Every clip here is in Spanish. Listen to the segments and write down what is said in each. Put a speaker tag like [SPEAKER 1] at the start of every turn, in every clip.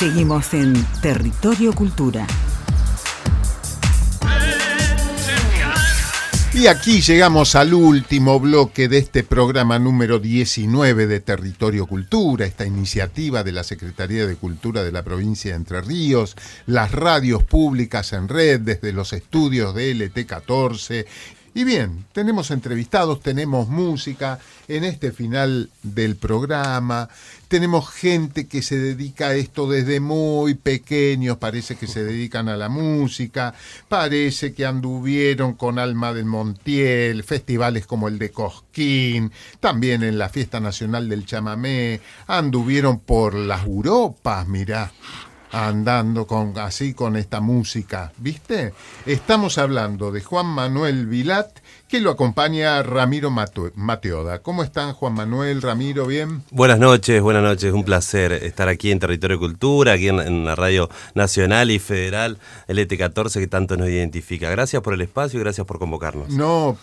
[SPEAKER 1] Seguimos en Territorio Cultura.
[SPEAKER 2] Y aquí llegamos al último bloque de este programa número 19 de Territorio Cultura, esta iniciativa de la Secretaría de Cultura de la provincia de Entre Ríos, las radios públicas en red desde los estudios de LT14 y bien, tenemos entrevistados, tenemos música en este final del programa, tenemos gente que se dedica a esto desde muy pequeños, parece que se dedican a la música, parece que anduvieron con Alma del Montiel, festivales como el de Cosquín, también en la Fiesta Nacional del Chamamé, anduvieron por las Europas, mirá andando con, así con esta música, ¿viste? Estamos hablando de Juan Manuel Vilat, que lo acompaña Ramiro Mateoda. ¿Cómo están Juan Manuel, Ramiro? ¿Bien?
[SPEAKER 3] Buenas noches, buenas noches. Un placer estar aquí en Territorio Cultura, aquí en, la radio nacional y federal, el ET14 que tanto nos identifica. Gracias por el espacio y gracias por convocarnos.
[SPEAKER 2] No,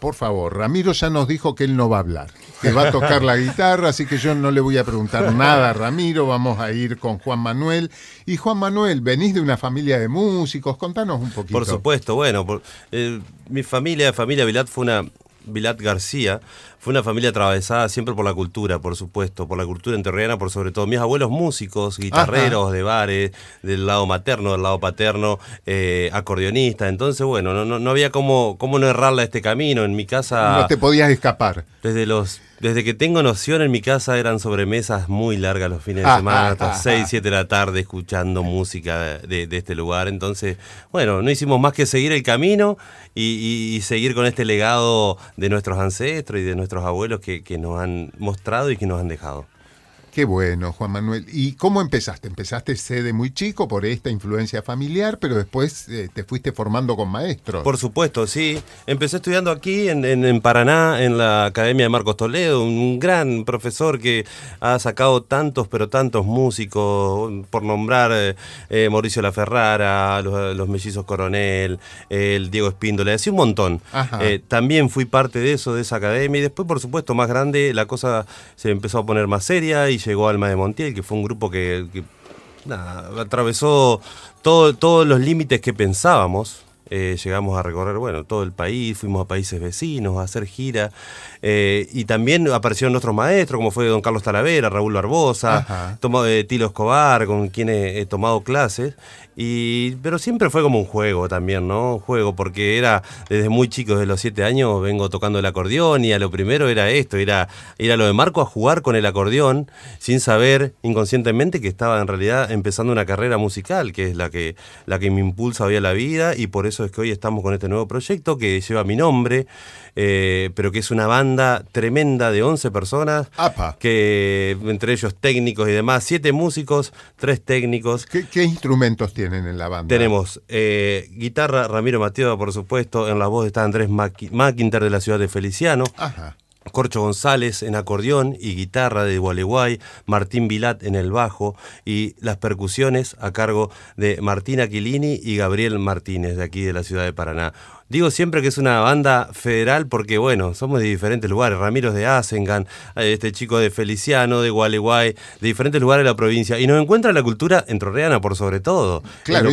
[SPEAKER 2] por favor, Ramiro ya nos dijo que él no va a hablar, que va a tocar la guitarra, así que yo no le voy a preguntar nada a Ramiro, vamos a ir con Juan Manuel. Y Juan Manuel, venís de una familia de músicos, contanos un poquito.
[SPEAKER 3] Por supuesto, bueno, eh, mi familia, familia Vilat fue una Vilat García, fue una familia atravesada siempre por la cultura, por supuesto, por la cultura enterriana, por sobre todo. Mis abuelos músicos, guitarreros de bares, del lado materno, del lado paterno, eh, acordeonista. Entonces, bueno, no, no, había cómo, cómo no errarla este camino. En mi casa...
[SPEAKER 2] No te podías escapar.
[SPEAKER 3] Desde los desde que tengo noción, en mi casa eran sobremesas muy largas los fines de semana, hasta 6, 7 de la tarde, escuchando música de, este lugar. Entonces, bueno, no hicimos más que seguir el camino y, seguir con este legado de nuestros ancestros y de nuestros abuelos que, que nos han mostrado y que nos han dejado.
[SPEAKER 2] Qué bueno, Juan Manuel. ¿Y cómo empezaste? Empezaste de muy chico por esta influencia familiar, pero después eh, te fuiste formando con maestros.
[SPEAKER 3] Por supuesto, sí. Empecé estudiando aquí en, Paraná, en la Academia de Marcos Toledo, un gran profesor que ha sacado tantos, pero tantos músicos, por nombrar eh, eh, Mauricio La Ferrara, los, mellizos Coronel, el Diego Espíndola, así un montón. también fui parte de eso, de esa academia, y después, por supuesto, más grande, la cosa se empezó a poner más seria y llegó Alma de Montiel, que fue un grupo que, atravesó todos los límites que pensábamos. Eh, llegamos a recorrer, bueno, todo el país, fuimos a países vecinos a hacer gira. Eh, y también aparecieron nuestros maestros, como fue don Carlos Talavera, Raúl Barbosa, eh, Tilo Escobar, con quienes he tomado clases. Y, pero siempre fue como un juego también, ¿no? Un juego, porque era desde muy chico, desde los siete años, vengo tocando el acordeón y a lo primero era esto, era ir a lo de Marco a jugar con el acordeón sin saber inconscientemente que estaba en realidad empezando una carrera musical, que es la que, la que me impulsa hoy a la vida y por eso es que hoy estamos con este nuevo proyecto que lleva mi nombre, eh, pero que es una banda tremenda de 11 personas, que entre ellos técnicos y demás, siete músicos, tres técnicos.
[SPEAKER 2] ¿Qué, instrumentos tienen en la banda?
[SPEAKER 3] Tenemos eh, guitarra, Ramiro Mateo, por supuesto, en la voz está Andrés McInter de la ciudad de Feliciano. Ajá. Corcho González en acordeón y guitarra de Gualeguay, Martín Vilat en el bajo y las percusiones a cargo de Martín Aquilini y Gabriel Martínez de aquí de la ciudad de Paraná. Digo siempre que es una banda federal porque, bueno, somos de diferentes lugares. Ramiro de Asengan, este chico de Feliciano, de Gualeguay, de diferentes lugares de la provincia. Y nos encuentra la cultura entrorreana por sobre todo.
[SPEAKER 2] Claro,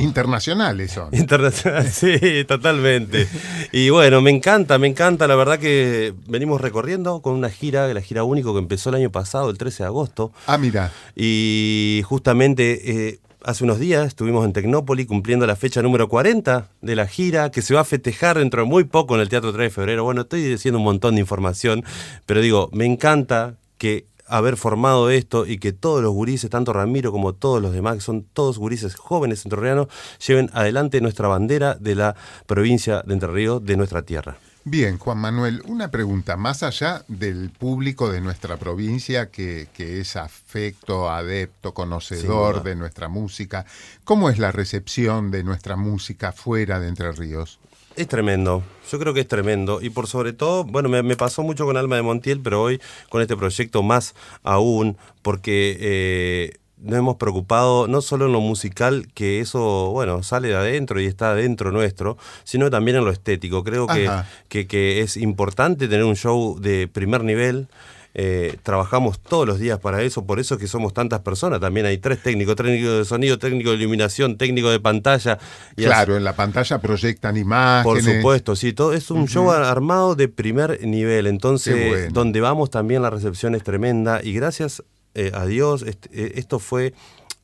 [SPEAKER 2] internacionales son.
[SPEAKER 3] Internacional, sí, totalmente. y bueno, me encanta, me encanta. La verdad que venimos recorriendo con una gira, la gira único que empezó el año pasado, el 13 de agosto.
[SPEAKER 2] Ah, mira.
[SPEAKER 3] Y justamente... Eh, hace unos días estuvimos en Tecnópoli cumpliendo la fecha número 40 de la gira, que se va a festejar dentro de muy poco en el Teatro 3 de Febrero. Bueno, estoy diciendo un montón de información, pero digo, me encanta que haber formado esto y que todos los gurises, tanto Ramiro como todos los demás, que son todos gurises jóvenes entrerrianos, lleven adelante nuestra bandera de la provincia de Entre Ríos, de nuestra tierra.
[SPEAKER 2] Bien, Juan Manuel, una pregunta, más allá del público de nuestra provincia que, es afecto, adepto, conocedor de nuestra música, ¿cómo es la recepción de nuestra música fuera de Entre Ríos?
[SPEAKER 3] Es tremendo, yo creo que es tremendo. Y por sobre todo, bueno, me, pasó mucho con Alma de Montiel, pero hoy con este proyecto más aún, porque... Eh, nos hemos preocupado no solo en lo musical, que eso, bueno, sale de adentro y está adentro nuestro, sino también en lo estético. Creo que, que, es importante tener un show de primer nivel. eh, trabajamos todos los días para eso, por eso es que somos tantas personas. También hay tres técnicos, técnico de sonido, técnico de iluminación, técnico de pantalla.
[SPEAKER 2] Y claro, en la pantalla proyectan imágenes.
[SPEAKER 3] Por supuesto, sí, todo es un show armado de primer nivel. Entonces, donde vamos también la recepción es tremenda y gracias eh, a Dios este, esto fue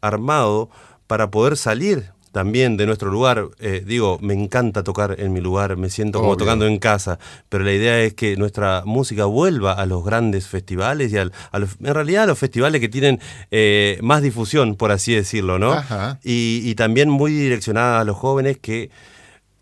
[SPEAKER 3] armado para poder salir también de nuestro lugar. Eh, digo, me encanta tocar en mi lugar, me siento como tocando en casa, pero la idea es que nuestra música vuelva a los grandes festivales y al, a en realidad a los festivales que tienen eh, más difusión, por así decirlo, ¿no? Y, y también muy direccionada a los jóvenes que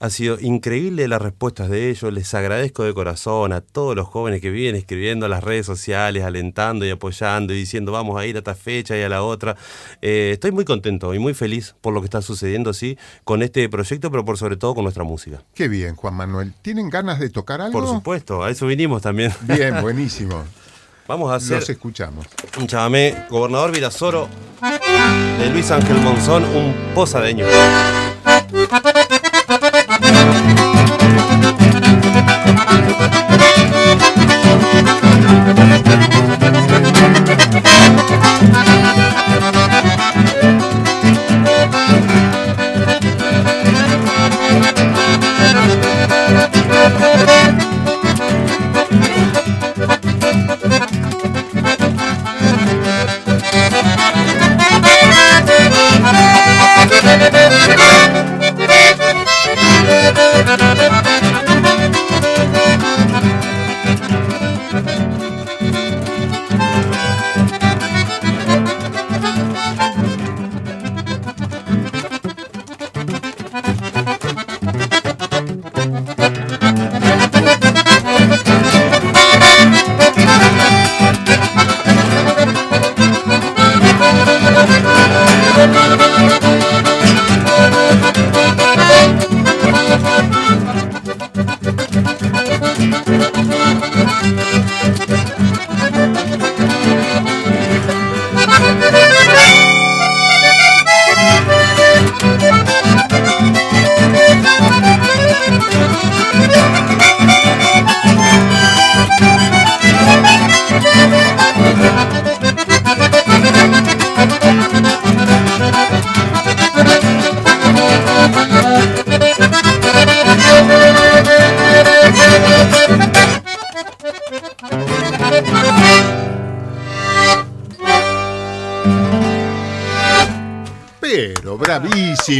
[SPEAKER 3] ha sido increíble las respuestas de ellos. Les agradezco de corazón a todos los jóvenes que vienen escribiendo a las redes sociales, alentando y apoyando y diciendo vamos a ir a esta fecha y a la otra. Eh, estoy muy contento y muy feliz por lo que está sucediendo, sí, con este proyecto, pero por sobre todo con nuestra música.
[SPEAKER 2] Qué bien, Juan Manuel. ¿Tienen ganas de tocar algo?
[SPEAKER 3] Por supuesto, a eso vinimos también.
[SPEAKER 2] Bien, buenísimo.
[SPEAKER 3] Vamos a hacer.
[SPEAKER 2] Los escuchamos.
[SPEAKER 3] Un chamamé, Gobernador Virasoro, de Luis Ángel Monzón, un posadeño.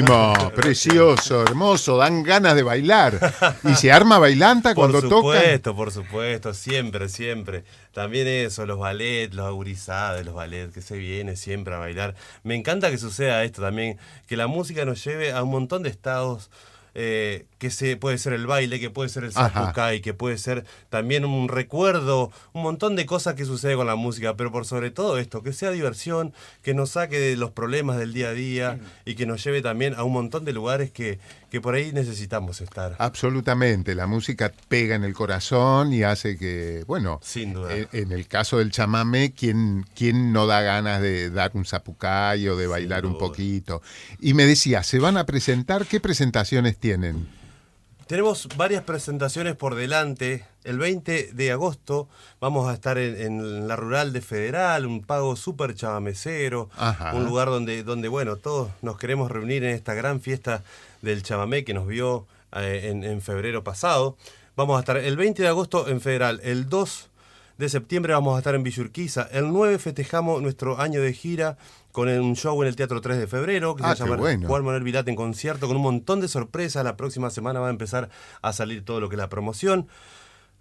[SPEAKER 2] Precioso, hermoso, dan ganas de bailar. ¿Y se arma bailanta cuando toca?
[SPEAKER 3] Por supuesto, por supuesto, siempre, siempre. También eso, los ballets, los agurizades, los ballets, que se viene siempre a bailar. Me encanta que suceda esto también, que la música nos lleve a un montón de estados eh, que se, puede ser el baile, que puede ser el zapucay, que puede ser también un recuerdo, un montón de cosas que sucede con la música, pero por sobre todo esto, que sea diversión, que nos saque de los problemas del día a día y que nos lleve también a un montón de lugares que, que por ahí necesitamos estar.
[SPEAKER 2] Absolutamente, la música pega en el corazón y hace que, bueno,
[SPEAKER 3] Sin duda.
[SPEAKER 2] En, en el caso del chamamé, ¿quién, ¿quién, no da ganas de dar un zapucay o de bailar un poquito? Y me decía, ¿se van a presentar? ¿Qué presentaciones tienen?
[SPEAKER 3] Tenemos varias presentaciones por delante. El 20 de agosto vamos a estar en, la rural de Federal, un pago súper chavamecero, un lugar donde, donde, bueno, todos nos queremos reunir en esta gran fiesta del chamamé que nos vio eh, en, en, febrero pasado. Vamos a estar el 20 de agosto en Federal, el 2 de septiembre vamos a estar en Villurquiza, el 9 festejamos nuestro año de gira con un show en el Teatro 3 de febrero, que
[SPEAKER 2] ah,
[SPEAKER 3] se llama Juan Manuel Vilate en concierto, con un montón de sorpresas. La próxima semana va a empezar a salir todo lo que es la promoción.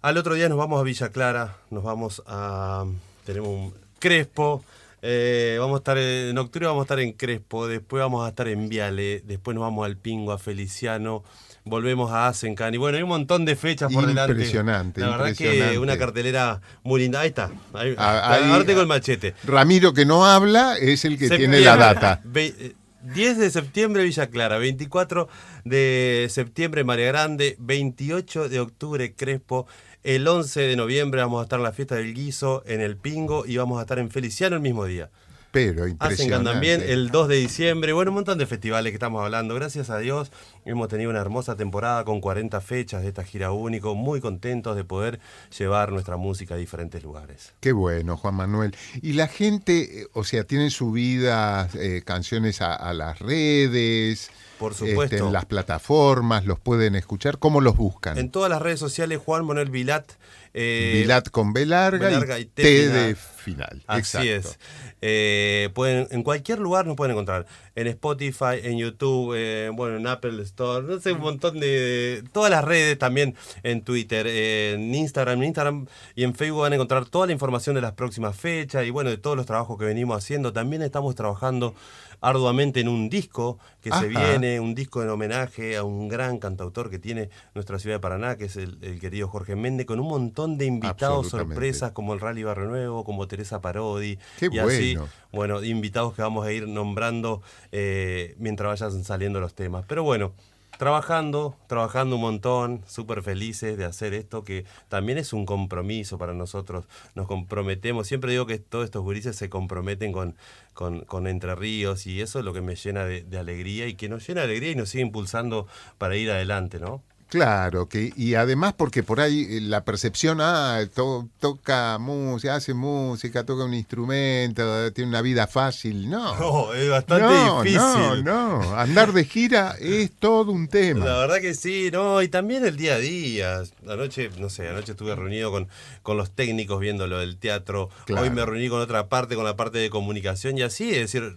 [SPEAKER 3] Al otro día nos vamos a Villa Clara, nos vamos a... tenemos un Crespo, eh, vamos a estar en octubre vamos a estar en Crespo, después vamos a estar en Viale, después nos vamos al Pingo, a Feliciano, volvemos a Asencan. Y bueno, hay un montón de fechas por delante.
[SPEAKER 2] Impresionante.
[SPEAKER 3] La verdad que una cartelera muy linda. Ahí está. Ahí,
[SPEAKER 2] ah,
[SPEAKER 3] ahora tengo el machete.
[SPEAKER 2] Ramiro que no habla es el que tiene la data.
[SPEAKER 3] 10 eh, de septiembre Villa Clara, 24 de septiembre María Grande, 28 de octubre Crespo, el 11 de noviembre vamos a estar en la fiesta del guiso en el Pingo y vamos a estar en Feliciano el mismo día.
[SPEAKER 2] Pero impresionante.
[SPEAKER 3] Hacen también el 2 de diciembre, bueno, un montón de festivales que estamos hablando. Gracias a Dios hemos tenido una hermosa temporada con 40 fechas de esta gira único, muy contentos de poder llevar nuestra música a diferentes lugares.
[SPEAKER 2] Qué bueno, Juan Manuel. Y la gente, eh, o sea, tienen subidas eh, canciones a, a, las redes.
[SPEAKER 3] Por supuesto. Este,
[SPEAKER 2] en las plataformas, los pueden escuchar. ¿Cómo los buscan?
[SPEAKER 3] En todas las redes sociales, Juan Manuel Vilat.
[SPEAKER 2] Eh, Vilat con B larga, B larga y, T, de final.
[SPEAKER 3] Así
[SPEAKER 2] Exacto.
[SPEAKER 3] es. Eh, pueden, en cualquier lugar nos pueden encontrar. En Spotify, en YouTube, eh, bueno, en Apple Store, no sé, un montón de, Todas las redes también, en Twitter, en Instagram, en Instagram y en Facebook van a encontrar toda la información de las próximas fechas y bueno, de todos los trabajos que venimos haciendo. También estamos trabajando arduamente en un disco que Ajá. se viene, un disco en homenaje a un gran cantautor que tiene nuestra ciudad de Paraná, que es el, el querido Jorge Méndez, con un montón de invitados sorpresas como el Rally Barrio Nuevo, como Teresa Parodi.
[SPEAKER 2] Qué
[SPEAKER 3] y
[SPEAKER 2] bueno.
[SPEAKER 3] así, bueno, invitados que vamos a ir nombrando eh, mientras vayan saliendo los temas. Pero bueno, trabajando, trabajando un montón, súper felices de hacer esto, que también es un compromiso para nosotros. Nos comprometemos, siempre digo que todos estos gurises se comprometen con, con, con Entre Ríos y eso es lo que me llena de, de alegría y que nos llena de alegría y nos sigue impulsando para ir adelante, ¿no?
[SPEAKER 2] Claro, que y además porque por ahí la percepción, ah, to, toca música, hace música, toca un instrumento, tiene una vida fácil, no.
[SPEAKER 3] No, es bastante
[SPEAKER 2] no,
[SPEAKER 3] difícil.
[SPEAKER 2] No, no, andar de gira es todo un tema.
[SPEAKER 3] La verdad que sí, no, y también el día a día. Anoche, no sé, anoche estuve reunido con, con los técnicos viendo lo del teatro,
[SPEAKER 2] Claro.
[SPEAKER 3] hoy me reuní con otra parte, con la parte de comunicación y así, es decir,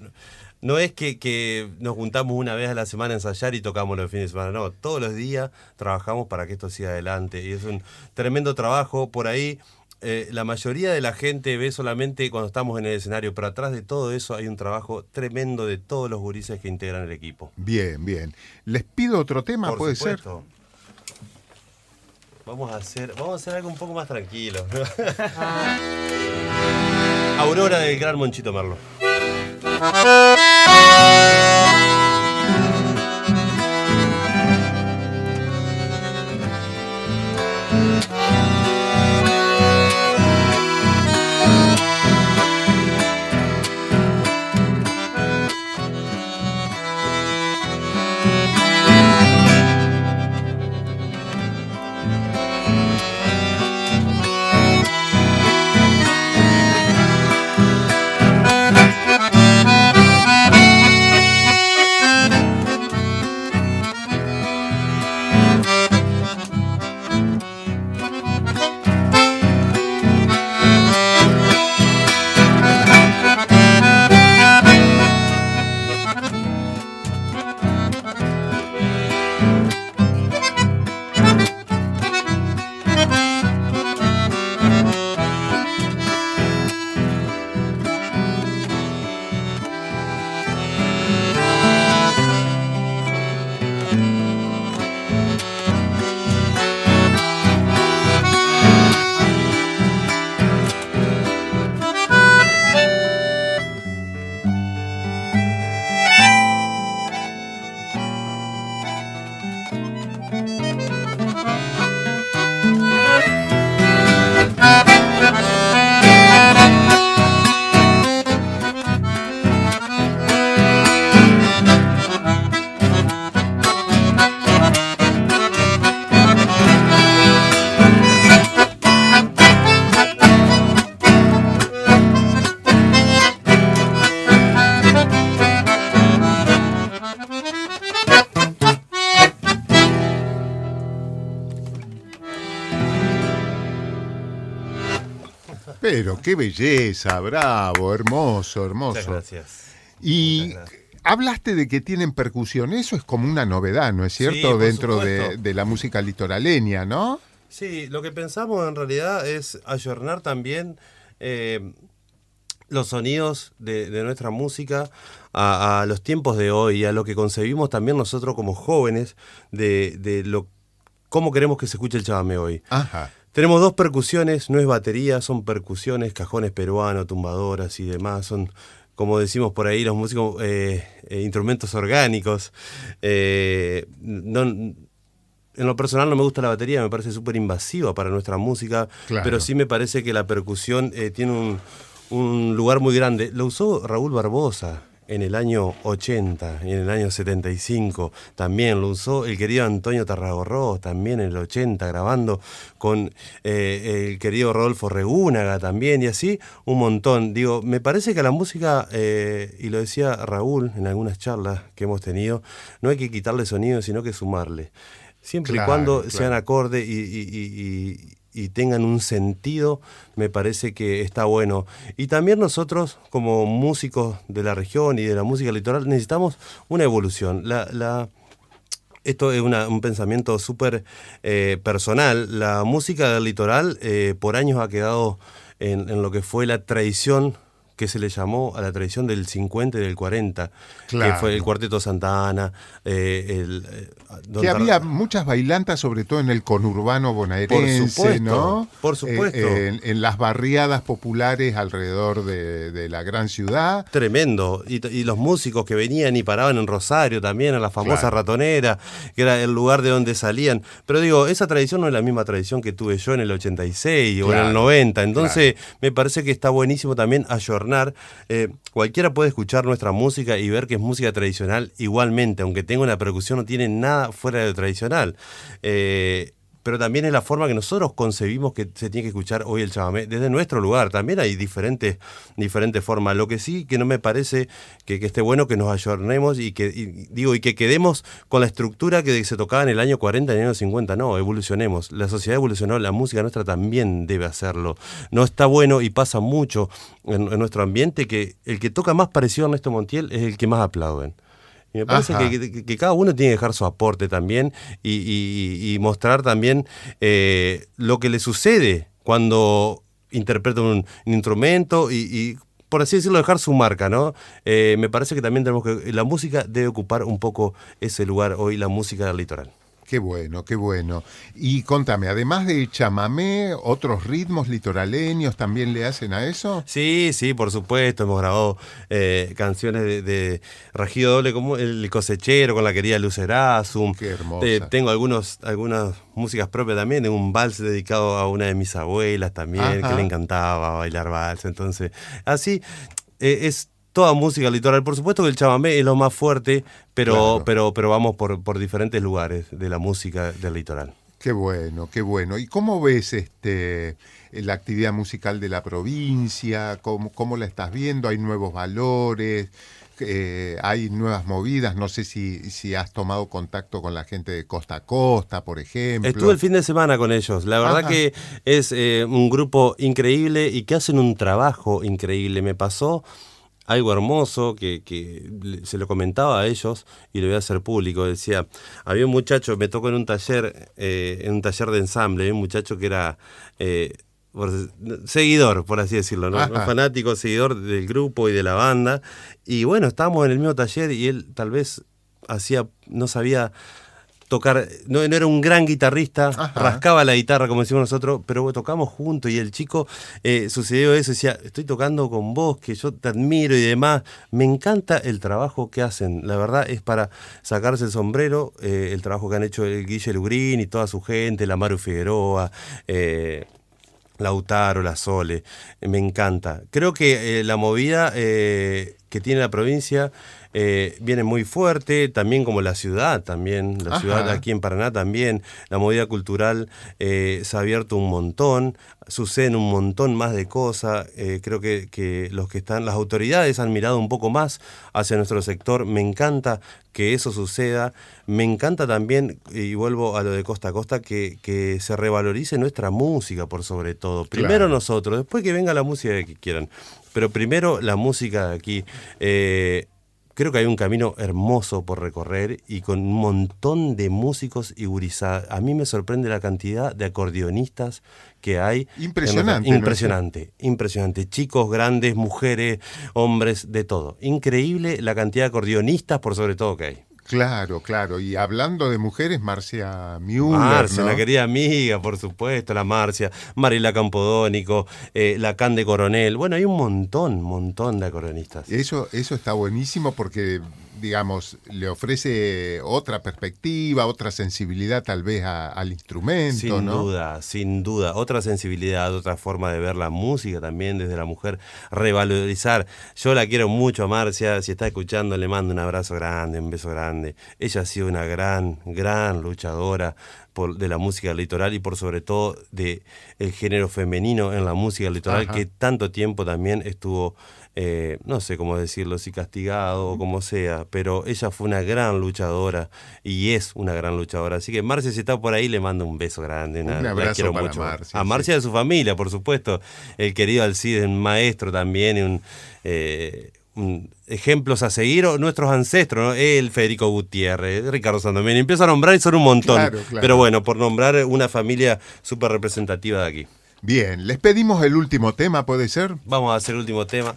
[SPEAKER 3] no es que, que nos juntamos una vez a la semana a ensayar y tocamos los fines de semana, no, todos los días trabajamos para que esto siga adelante y es un tremendo trabajo por ahí. eh, la mayoría de la gente ve solamente cuando estamos en el escenario, pero atrás de todo eso hay un trabajo tremendo de todos los gurises que integran el equipo.
[SPEAKER 2] Bien, bien. Les pido otro tema,
[SPEAKER 3] Por
[SPEAKER 2] puede
[SPEAKER 3] supuesto. Vamos a hacer, vamos a hacer algo un poco más tranquilo. Aurora del Gran Monchito Merlo.
[SPEAKER 2] Música Pero qué belleza, bravo, hermoso,
[SPEAKER 3] Muchas
[SPEAKER 2] hermoso.
[SPEAKER 3] gracias.
[SPEAKER 2] Y
[SPEAKER 3] Muchas gracias.
[SPEAKER 2] hablaste de que tienen percusión, eso es como una novedad, ¿no es cierto? Dentro de, la música litoraleña, ¿no?
[SPEAKER 3] Sí, lo que pensamos en realidad es ayornar también eh, los sonidos de, de nuestra música a, a los tiempos de hoy, a lo que concebimos también nosotros como jóvenes de, de lo cómo queremos que se escuche el chamamé hoy.
[SPEAKER 2] Ajá.
[SPEAKER 3] Tenemos dos percusiones, no es batería, son percusiones, cajones peruanos, tumbadoras y demás. Son, como decimos por ahí, los músicos, eh, eh, instrumentos orgánicos. Eh, no, en lo personal no me gusta la batería, me parece súper invasiva para nuestra música,
[SPEAKER 2] Claro.
[SPEAKER 3] pero sí me parece que la percusión eh, tiene un, un lugar muy grande. Lo usó Raúl Barbosa en el año 80 y en el año 75 también lo usó el querido Antonio Tarragorro, también en el 80 grabando con eh, el querido Rodolfo Regúnaga también y así un montón. Digo, me parece que la música, eh, y lo decía Raúl en algunas charlas que hemos tenido, no hay que quitarle sonido sino que sumarle. Siempre y cuando sean acorde y y tengan un sentido, me parece que está bueno. Y también nosotros, como músicos de la región y de la música litoral, necesitamos una evolución. La, la, esto es un pensamiento súper eh, personal. La música litoral eh, por años ha quedado en, en, lo que fue la tradición que se le llamó a la tradición del 50 y del 40, que fue el Cuarteto Santa Ana. Eh, el,
[SPEAKER 2] eh, que había muchas bailantas, sobre todo en el conurbano bonaerense, por supuesto, ¿no?
[SPEAKER 3] Por supuesto.
[SPEAKER 2] Eh, en, las barriadas populares alrededor de, la gran ciudad.
[SPEAKER 3] Tremendo. Y, los músicos que venían y paraban en Rosario también, en la famosa ratonera, que era el lugar de donde salían. Pero digo, esa tradición no es la misma tradición que tuve yo en el 86 o en el 90. Entonces, me parece que está buenísimo también ayornar eh, cualquiera puede escuchar nuestra música y ver que es música tradicional igualmente, aunque tenga una percusión, no tiene nada fuera de lo tradicional. Eh, pero también es la forma que nosotros concebimos que se tiene que escuchar hoy el chamamé desde nuestro lugar. También hay diferentes, diferentes formas. Lo que sí que no me parece que, esté bueno que nos ayornemos y que digo y que quedemos con la estructura que se tocaba en el año 40 y en el año 50. No, evolucionemos. La sociedad evolucionó, la música nuestra también debe hacerlo. No está bueno y pasa mucho en, en nuestro ambiente que el que toca más parecido a Ernesto Montiel es el que más aplauden. Y me parece que, cada uno tiene que dejar su aporte también y, mostrar también eh, lo que le sucede cuando interpreta un, instrumento y, por así decirlo, dejar su marca, ¿no? Eh, me parece que también tenemos que. La música debe ocupar un poco ese lugar hoy, la música del litoral.
[SPEAKER 2] Qué bueno, qué bueno. Y contame, además de chamamé, ¿otros ritmos litoraleños también le hacen a eso?
[SPEAKER 3] Sí, sí, por supuesto. Hemos grabado eh, canciones de, de, Rajido Doble como El Cosechero con la querida Lucerazum.
[SPEAKER 2] Qué hermoso.
[SPEAKER 3] tengo algunos, algunas músicas propias también, de un vals dedicado a una de mis abuelas también, que le encantaba bailar vals. Entonces, así eh, es toda música litoral. Por supuesto que el chamamé es lo más fuerte, pero, pero, pero vamos por, por diferentes lugares de la música del litoral.
[SPEAKER 2] Qué bueno, qué bueno. ¿Y cómo ves este la actividad musical de la provincia? ¿Cómo, cómo la estás viendo? ¿Hay nuevos valores? Eh, hay nuevas movidas, no sé si, si has tomado contacto con la gente de Costa a Costa, por ejemplo.
[SPEAKER 3] Estuve el fin de semana con ellos, la verdad que es eh, un grupo increíble y que hacen un trabajo increíble. Me pasó algo hermoso que, se lo comentaba a ellos y lo voy a hacer público. Decía, había un muchacho, me tocó en un taller, eh, en un taller de ensamble, un muchacho que era eh, seguidor, por así decirlo, ¿no? fanático, seguidor del grupo y de la banda. Y bueno, estábamos en el mismo taller y él tal vez hacía, no sabía tocar, no, era un gran guitarrista, rascaba la guitarra como decimos nosotros, pero tocamos juntos y el chico eh, sucedió eso, decía, estoy tocando con vos, que yo te admiro y demás, me encanta el trabajo que hacen, la verdad es para sacarse el sombrero, eh, el trabajo que han hecho el Guille Lugrín y toda su gente, la Maru Figueroa, eh, Lautaro, la Sole, me encanta. Creo que la movida que tiene la provincia eh, viene muy fuerte, también como la ciudad, también, la ciudad aquí en Paraná también, la movida cultural eh, se ha abierto un montón, suceden un montón más de cosas, eh, creo que, que, los que están, las autoridades han mirado un poco más hacia nuestro sector, me encanta que eso suceda, me encanta también, y vuelvo a lo de costa a costa, que, que se revalorice nuestra música por sobre todo, primero nosotros, después que venga la música que quieran, pero primero la música de aquí. Creo que hay un camino hermoso por recorrer y con un montón de músicos y gurizadas. A mí me sorprende la cantidad de acordeonistas que hay.
[SPEAKER 2] Impresionante.
[SPEAKER 3] Impresionante, impresionante. Chicos, grandes, mujeres, hombres, de todo. Increíble la cantidad de acordeonistas por sobre todo que hay.
[SPEAKER 2] Claro, claro. Y hablando de mujeres, Marcia Müller.
[SPEAKER 3] Marcia, la querida amiga, por supuesto, la Marcia, Marila Campodónico, eh, la Cande Coronel. Bueno, hay un montón, montón de acordeonistas.
[SPEAKER 2] Eso, eso está buenísimo porque digamos, le ofrece otra perspectiva, otra sensibilidad tal vez al instrumento.
[SPEAKER 3] Sin duda, sin duda. Otra sensibilidad, otra forma de ver la música también desde la mujer, revalorizar. Yo la quiero mucho a Marcia, si está escuchando le mando un abrazo grande, un beso grande. Ella ha sido una gran, gran luchadora de la música litoral y por sobre todo de el género femenino en la música litoral que tanto tiempo también estuvo eh, no sé cómo decirlo, si castigado o como sea, pero ella fue una gran luchadora y es una gran luchadora. Así que Marcia, si está por ahí, le mando un beso grande.
[SPEAKER 2] Un abrazo para Marcia.
[SPEAKER 3] A Marcia y a su familia, por supuesto. El querido Alcide, un maestro también, un, eh, ejemplos a seguir, nuestros ancestros, ¿no? el Federico Gutiérrez, Ricardo Sandomini, empiezo a nombrar y son un montón. Pero bueno, por nombrar una familia súper representativa de aquí.
[SPEAKER 2] Bien, les pedimos el último tema, ¿puede ser?
[SPEAKER 3] Vamos a hacer el último tema.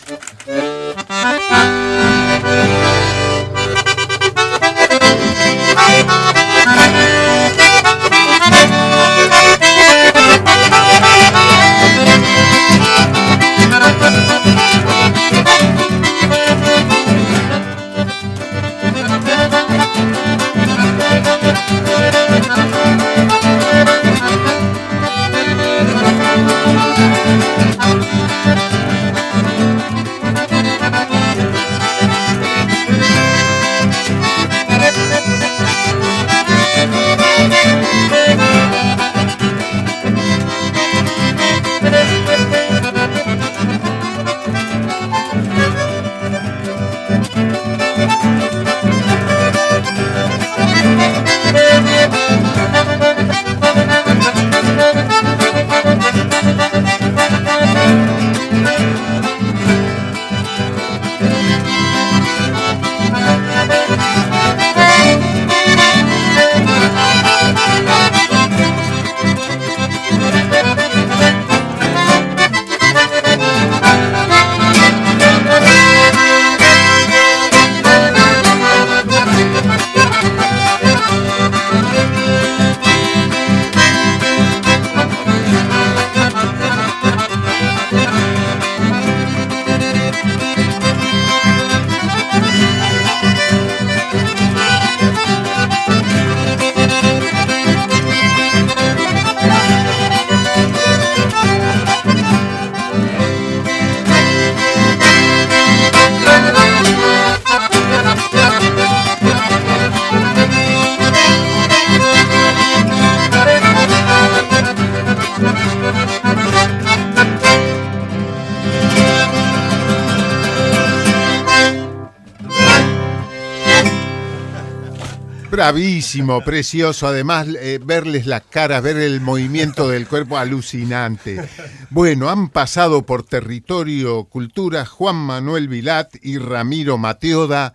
[SPEAKER 2] Bravísimo, precioso. Además, eh, verles las caras, ver el movimiento del cuerpo, alucinante. Bueno, han pasado por territorio cultura Juan Manuel Vilat y Ramiro Mateoda.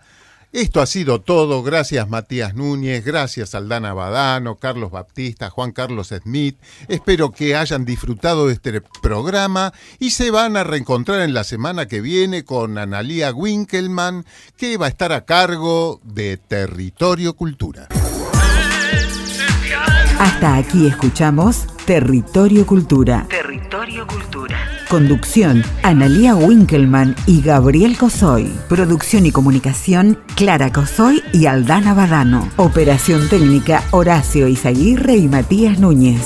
[SPEAKER 2] Esto ha sido todo. Gracias Matías Núñez, gracias Aldana Badano, Carlos Baptista, Juan Carlos Smith. Espero que hayan disfrutado de este programa y se van a reencontrar en la semana que viene con Analía Winkelman, que va a estar a cargo de Territorio Cultura.
[SPEAKER 1] Hasta aquí escuchamos Territorio Cultura.
[SPEAKER 4] Territorio Cultura.
[SPEAKER 1] Conducción, Analía Winkelman y Gabriel Cosoy. Producción y comunicación, Clara Cosoy y Aldana Badano. Operación técnica, Horacio Izaguirre y Matías Núñez.